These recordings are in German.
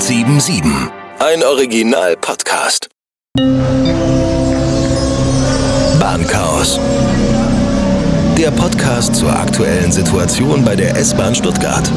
1077. Ein Original-Podcast. Bahnchaos. Der Podcast zur aktuellen Situation bei der S-Bahn Stuttgart.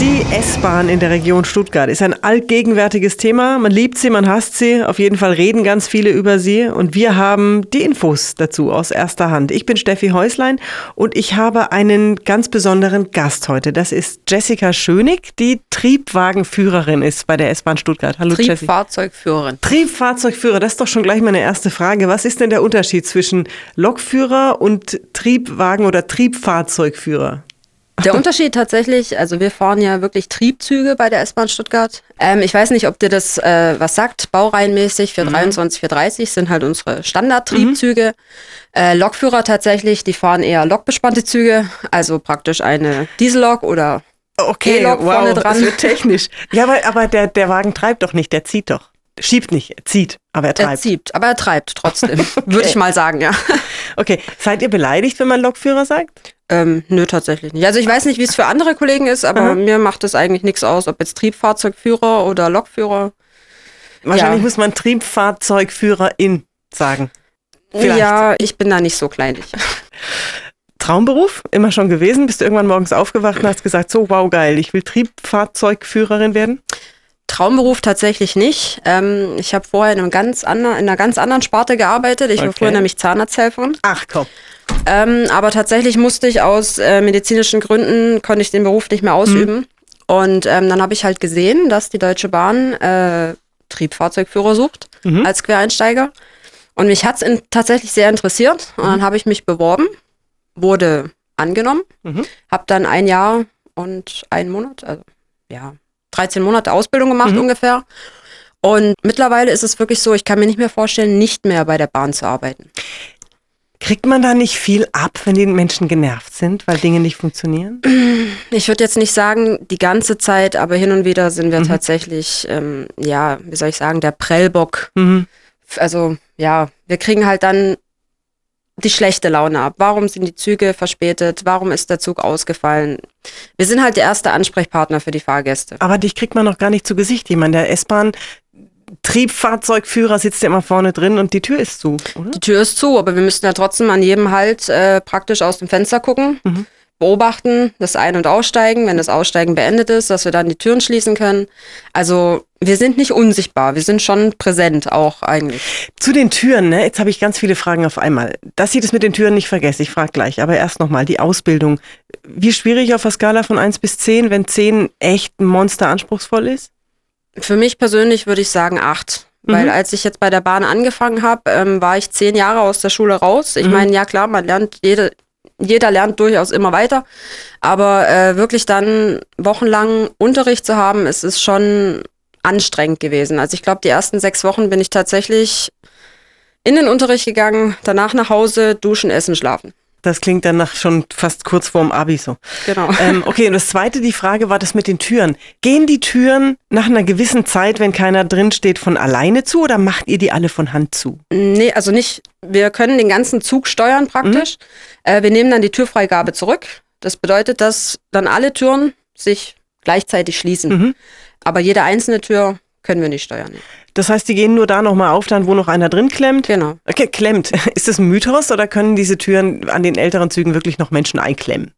Die S-Bahn in der Region Stuttgart ist ein allgegenwärtiges Thema. Man liebt sie, man hasst sie. Auf jeden Fall reden ganz viele über sie. Und wir haben die Infos dazu aus erster Hand. Ich bin Steffi Häuslein und ich habe einen ganz besonderen Gast heute. Das ist Jessica Schönig, die Triebwagenführerin ist bei der S-Bahn Stuttgart. Hallo Triebfahrzeugführerin. Triebfahrzeugführer, das ist doch schon gleich meine erste Frage. Was ist denn der Unterschied zwischen Lokführer und Triebwagen- oder Triebfahrzeugführer? Der Unterschied tatsächlich, also wir fahren ja wirklich Triebzüge bei der S-Bahn Stuttgart. Ähm, ich weiß nicht, ob dir das äh, was sagt, baureihenmäßig, 423, mhm. 430 sind halt unsere Standardtriebzüge. Mhm. Äh, Lokführer tatsächlich, die fahren eher lokbespannte Züge, also praktisch eine Diesellok oder Okay, E-Lok wow, vorne dran. Das wird technisch. Ja, aber, aber der, der Wagen treibt doch nicht, der zieht doch. Schiebt nicht, er zieht, aber er treibt. Er zieht, aber er treibt trotzdem, okay. würde ich mal sagen, ja. Okay, seid ihr beleidigt, wenn man Lokführer sagt? Ähm, nö, tatsächlich nicht. Also ich weiß nicht, wie es für andere Kollegen ist, aber Aha. mir macht es eigentlich nichts aus, ob jetzt Triebfahrzeugführer oder Lokführer. Wahrscheinlich ja. muss man Triebfahrzeugführerin sagen. Vielleicht. Ja, ich bin da nicht so kleinlich. Traumberuf? Immer schon gewesen? Bist du irgendwann morgens aufgewacht und hast gesagt, so wow, geil, ich will Triebfahrzeugführerin werden? Traumberuf tatsächlich nicht. Ähm, ich habe vorher in, einem ganz anderen, in einer ganz anderen Sparte gearbeitet. Ich okay. war vorher nämlich Zahnarzthelferin. Ach komm. Ähm, aber tatsächlich musste ich aus äh, medizinischen Gründen, konnte ich den Beruf nicht mehr ausüben. Mhm. Und ähm, dann habe ich halt gesehen, dass die Deutsche Bahn äh, Triebfahrzeugführer sucht mhm. als Quereinsteiger. Und mich hat es tatsächlich sehr interessiert. Und dann mhm. habe ich mich beworben, wurde angenommen, mhm. habe dann ein Jahr und einen Monat, also ja, 13 Monate Ausbildung gemacht mhm. ungefähr. Und mittlerweile ist es wirklich so, ich kann mir nicht mehr vorstellen, nicht mehr bei der Bahn zu arbeiten. Kriegt man da nicht viel ab, wenn die Menschen genervt sind, weil Dinge nicht funktionieren? Ich würde jetzt nicht sagen, die ganze Zeit, aber hin und wieder sind wir mhm. tatsächlich, ähm, ja, wie soll ich sagen, der Prellbock. Mhm. Also ja, wir kriegen halt dann die schlechte Laune ab. Warum sind die Züge verspätet? Warum ist der Zug ausgefallen? Wir sind halt der erste Ansprechpartner für die Fahrgäste. Aber dich kriegt man noch gar nicht zu Gesicht. Jemand der S-Bahn Triebfahrzeugführer sitzt ja immer vorne drin und die Tür ist zu, oder? Die Tür ist zu, aber wir müssten ja trotzdem an jedem Halt äh, praktisch aus dem Fenster gucken. Mhm beobachten, das Ein- und Aussteigen, wenn das Aussteigen beendet ist, dass wir dann die Türen schließen können. Also wir sind nicht unsichtbar, wir sind schon präsent auch eigentlich. Zu den Türen, ne? jetzt habe ich ganz viele Fragen auf einmal. Dass ich das mit den Türen nicht vergesse, ich frage gleich, aber erst nochmal die Ausbildung. Wie schwierig auf der Skala von 1 bis 10, wenn 10 echt ein Monster anspruchsvoll ist? Für mich persönlich würde ich sagen 8. Mhm. Weil als ich jetzt bei der Bahn angefangen habe, ähm, war ich zehn Jahre aus der Schule raus. Ich mhm. meine, ja klar, man lernt jede, jeder lernt durchaus immer weiter. Aber äh, wirklich dann wochenlang Unterricht zu haben, ist, ist schon anstrengend gewesen. Also ich glaube, die ersten sechs Wochen bin ich tatsächlich in den Unterricht gegangen, danach nach Hause, duschen, essen, schlafen. Das klingt dann nach schon fast kurz vorm Abi so. Genau. Ähm, okay, und das zweite, die Frage war das mit den Türen. Gehen die Türen nach einer gewissen Zeit, wenn keiner drin steht, von alleine zu oder macht ihr die alle von Hand zu? Nee, also nicht. Wir können den ganzen Zug steuern praktisch. Mhm. Äh, wir nehmen dann die Türfreigabe zurück. Das bedeutet, dass dann alle Türen sich gleichzeitig schließen. Mhm. Aber jede einzelne Tür können wir nicht steuern. Das heißt, die gehen nur da nochmal auf, dann wo noch einer drin klemmt? Genau. Okay, klemmt. Ist das ein Mythos oder können diese Türen an den älteren Zügen wirklich noch Menschen einklemmen?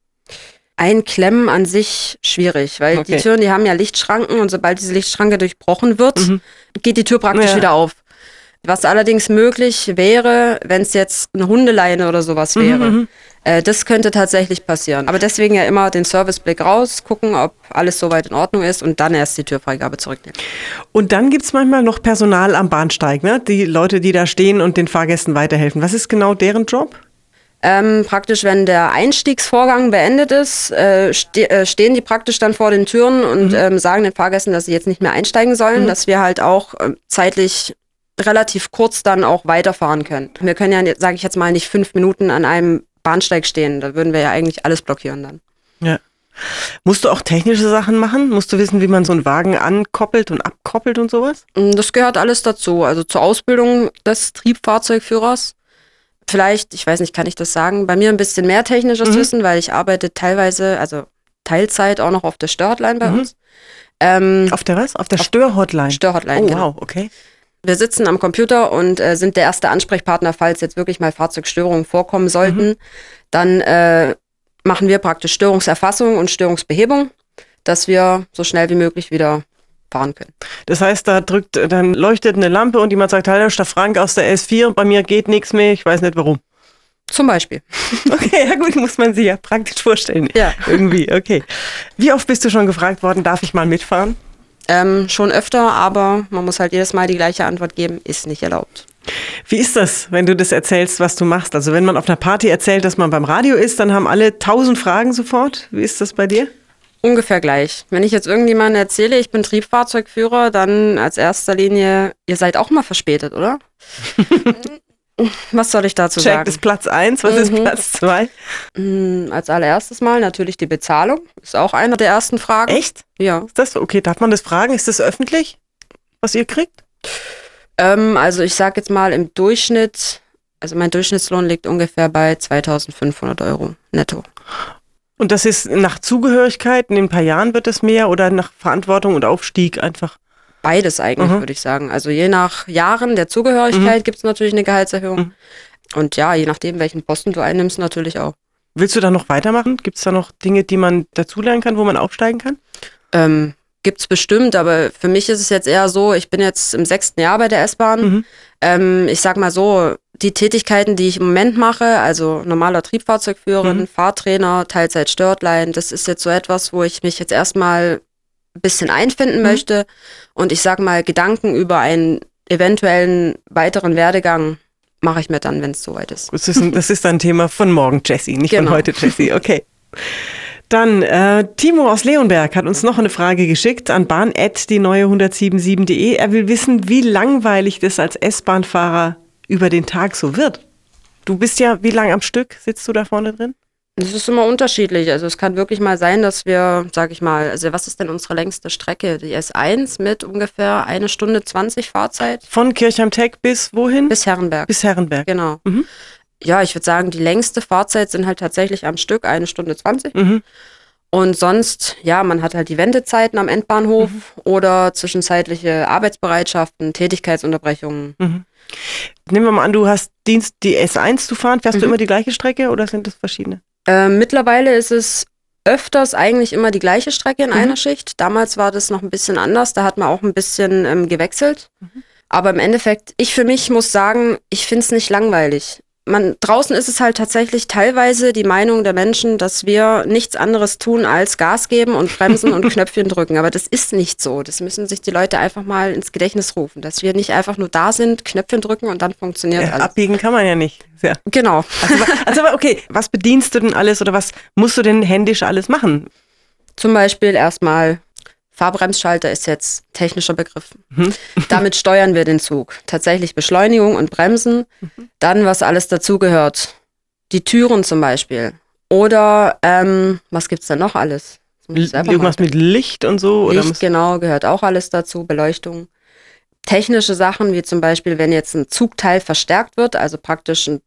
Einklemmen an sich schwierig, weil okay. die Türen, die haben ja Lichtschranken und sobald diese Lichtschranke durchbrochen wird, mhm. geht die Tür praktisch ja. wieder auf. Was allerdings möglich wäre, wenn es jetzt eine Hundeleine oder sowas mhm, wäre. Mhm. Äh, das könnte tatsächlich passieren. Aber deswegen ja immer den Serviceblick raus, gucken, ob alles soweit in Ordnung ist und dann erst die Türfreigabe zurücknehmen. Und dann gibt es manchmal noch Personal am Bahnsteig, ne? Die Leute, die da stehen und den Fahrgästen weiterhelfen. Was ist genau deren Job? Ähm, praktisch, wenn der Einstiegsvorgang beendet ist, äh, ste äh, stehen die praktisch dann vor den Türen und mhm. ähm, sagen den Fahrgästen, dass sie jetzt nicht mehr einsteigen sollen, mhm. dass wir halt auch äh, zeitlich relativ kurz dann auch weiterfahren können. Wir können ja, sage ich jetzt mal, nicht fünf Minuten an einem Bahnsteig stehen. Da würden wir ja eigentlich alles blockieren dann. Ja. Musst du auch technische Sachen machen? Musst du wissen, wie man so einen Wagen ankoppelt und abkoppelt und sowas? Mm, das gehört alles dazu. Also zur Ausbildung des Triebfahrzeugführers. Vielleicht, ich weiß nicht, kann ich das sagen, bei mir ein bisschen mehr technisches mhm. Wissen, weil ich arbeite teilweise, also Teilzeit auch noch auf der Störhotline bei Mhm. uns. Ähm, Auf der was? Auf der Störhotline. Störhotline, Oh, genau. wow, okay. Wir sitzen am Computer und äh, sind der erste Ansprechpartner, falls jetzt wirklich mal Fahrzeugstörungen vorkommen sollten. Mhm. Dann äh, machen wir praktisch Störungserfassung und Störungsbehebung, dass wir so schnell wie möglich wieder fahren können. Das heißt, da drückt, dann leuchtet eine Lampe und jemand sagt, hallo, Stadt Frank aus der S4, bei mir geht nichts mehr, ich weiß nicht warum. Zum Beispiel. Okay, ja gut, muss man sich ja praktisch vorstellen. Ja. Irgendwie, okay. Wie oft bist du schon gefragt worden, darf ich mal mitfahren? Ähm, schon öfter, aber man muss halt jedes Mal die gleiche Antwort geben, ist nicht erlaubt. Wie ist das, wenn du das erzählst, was du machst? Also wenn man auf einer Party erzählt, dass man beim Radio ist, dann haben alle tausend Fragen sofort. Wie ist das bei dir? Ungefähr gleich. Wenn ich jetzt irgendjemandem erzähle, ich bin Triebfahrzeugführer, dann als erster Linie, ihr seid auch mal verspätet, oder? Was soll ich dazu Check sagen? ist Platz eins, was ist Mhm. Platz zwei? Mm, Als allererstes Mal natürlich die Bezahlung. Ist auch eine der ersten Fragen. Echt? Ja. Ist das okay? Darf man das fragen? Ist das öffentlich, was ihr kriegt? Ähm, also ich sag jetzt mal im Durchschnitt, also mein Durchschnittslohn liegt ungefähr bei 2500 Euro netto. Und das ist nach Zugehörigkeit, in ein paar Jahren wird es mehr oder nach Verantwortung und Aufstieg einfach? Beides eigentlich, Mhm. würde ich sagen. Also je nach Jahren der Zugehörigkeit gibt es natürlich eine Gehaltserhöhung. Mhm. Und ja, je nachdem, welchen Posten du einnimmst, natürlich auch. Willst du da noch weitermachen? Gibt es da noch Dinge, die man dazulernen kann, wo man aufsteigen kann? Ähm, gibt's bestimmt, aber für mich ist es jetzt eher so, ich bin jetzt im sechsten Jahr bei der S-Bahn. Mhm. Ähm, ich sag mal so, die Tätigkeiten, die ich im Moment mache, also normaler Triebfahrzeugführerin, Mhm. Fahrtrainer, Teilzeit Störtlein, das ist jetzt so etwas, wo ich mich jetzt erstmal ein bisschen einfinden Mhm. möchte und ich sag mal, Gedanken über einen eventuellen weiteren Werdegang mache ich mir dann, wenn es soweit ist. Das ist, ein, das ist ein Thema von morgen, Jessie, nicht von Genau. heute, Jessie. Okay. Dann, äh, Timo aus Leonberg hat uns noch eine Frage geschickt an bahn.die neue 1077.de. Er will wissen, wie langweilig das als S-Bahn-Fahrer über den Tag so wird. Du bist ja, wie lang am Stück sitzt du da vorne drin? Das ist immer unterschiedlich. Also es kann wirklich mal sein, dass wir, sag ich mal, also was ist denn unsere längste Strecke? Die S1 mit ungefähr eine Stunde 20 Fahrzeit Von Kirchheim Tech bis wohin? bis Herrenberg. bis Herrenberg. Genau. Mhm. Ja, ich würde sagen, die längste Fahrzeit sind halt tatsächlich am Stück eine Stunde 20. Mhm. Und sonst, ja, man hat halt die Wendezeiten am Endbahnhof Mhm. oder zwischenzeitliche Arbeitsbereitschaften, Tätigkeitsunterbrechungen. Nehmen wir mal an, du hast Dienst, die S1 zu fahren. Fährst du Mhm. immer die gleiche Strecke oder sind das verschiedene? Ähm, mittlerweile ist es öfters eigentlich immer die gleiche Strecke in Mhm. einer Schicht. Damals war das noch ein bisschen anders, da hat man auch ein bisschen ähm, gewechselt. Mhm. Aber im Endeffekt, ich für mich muss sagen, ich finde es nicht langweilig. Man, draußen ist es halt tatsächlich teilweise die Meinung der Menschen, dass wir nichts anderes tun als Gas geben und bremsen und Knöpfchen drücken. Aber das ist nicht so. Das müssen sich die Leute einfach mal ins Gedächtnis rufen, dass wir nicht einfach nur da sind, Knöpfchen drücken und dann funktioniert Äh, alles. abbiegen kann man ja nicht. Ja. Genau. Also, also okay, was bedienst du denn alles oder was musst du denn händisch alles machen? Zum Beispiel erstmal Fahrbremsschalter ist jetzt technischer Begriff. Mhm. Damit steuern wir den Zug. Tatsächlich Beschleunigung und Bremsen. Mhm. Dann, was alles dazugehört. Die Türen zum Beispiel. Oder ähm, was gibt's da noch alles? Irgendwas mit Licht und so? Oder Licht, muss, genau, gehört auch alles dazu. Beleuchtung. Technische Sachen, wie zum Beispiel, wenn jetzt ein Zugteil verstärkt wird, also praktisch ein,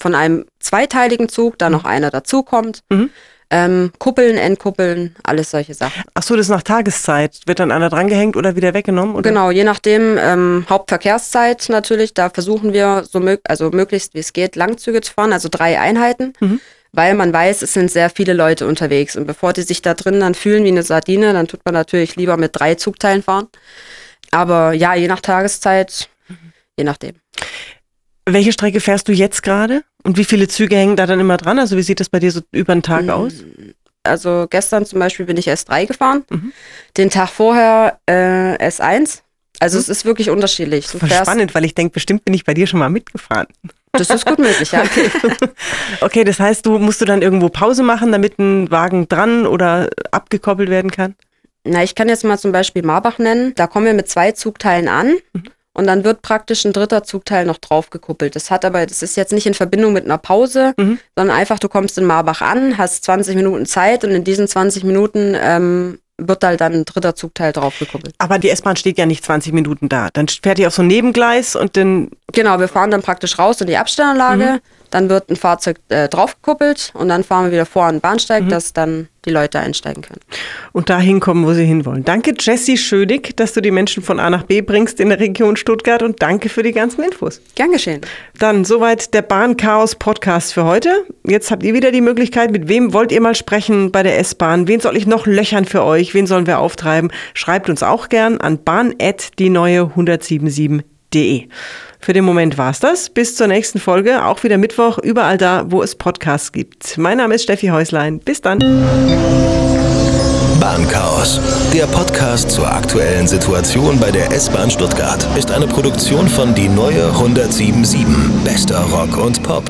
von einem zweiteiligen Zug da noch einer dazukommt. Mhm. Ähm, Kuppeln, Endkuppeln, alles solche Sachen. ach so, das ist nach Tageszeit. Wird dann einer drangehängt oder wieder weggenommen? Oder? Genau, je nachdem, ähm, Hauptverkehrszeit natürlich, da versuchen wir so mög also möglichst wie es geht, Langzüge zu fahren, also drei Einheiten, Mhm. weil man weiß, es sind sehr viele Leute unterwegs. Und bevor die sich da drin dann fühlen wie eine Sardine, dann tut man natürlich lieber mit drei Zugteilen fahren. Aber ja, je nach Tageszeit, je nachdem. Welche Strecke fährst du jetzt gerade? Und wie viele Züge hängen da dann immer dran? Also wie sieht das bei dir so über den Tag Mhm. aus? Also gestern zum Beispiel bin ich S3 gefahren, Mhm. den Tag vorher äh, S1. Also Mhm. es ist wirklich unterschiedlich. Du Voll spannend, weil ich denke, bestimmt bin ich bei dir schon mal mitgefahren. das ist gut möglich, ja. Okay, das heißt, du musst du dann irgendwo Pause machen, damit ein Wagen dran oder abgekoppelt werden kann? Na, ich kann jetzt mal zum Beispiel Marbach nennen. Da kommen wir mit zwei Zugteilen an Mhm. Und dann wird praktisch ein dritter Zugteil noch draufgekuppelt. Das hat aber, das ist jetzt nicht in Verbindung mit einer Pause, Mhm. sondern einfach, du kommst in Marbach an, hast 20 Minuten Zeit und in diesen 20 Minuten ähm, wird halt dann ein dritter Zugteil draufgekuppelt. Aber die S-Bahn steht ja nicht 20 Minuten da. Dann fährt die auf so ein Nebengleis und dann Genau, wir fahren dann praktisch raus in die Abstellanlage, Dann wird ein Fahrzeug äh, draufgekuppelt und dann fahren wir wieder vor an den Bahnsteig, mhm. dass dann die Leute einsteigen können. Und dahin kommen, wo sie hinwollen. Danke, Jessie Schödig, dass du die Menschen von A nach B bringst in der Region Stuttgart und danke für die ganzen Infos. Gern geschehen. Dann soweit der Bahnchaos-Podcast für heute. Jetzt habt ihr wieder die Möglichkeit, mit wem wollt ihr mal sprechen bei der S-Bahn? Wen soll ich noch löchern für euch? Wen sollen wir auftreiben? Schreibt uns auch gern an bahn.die-neue1077.de. Für den Moment war's das. Bis zur nächsten Folge, auch wieder Mittwoch, überall da, wo es Podcasts gibt. Mein Name ist Steffi Häuslein. Bis dann. Bahnchaos. Der Podcast zur aktuellen Situation bei der S-Bahn Stuttgart ist eine Produktion von Die Neue 1077. Bester Rock und Pop.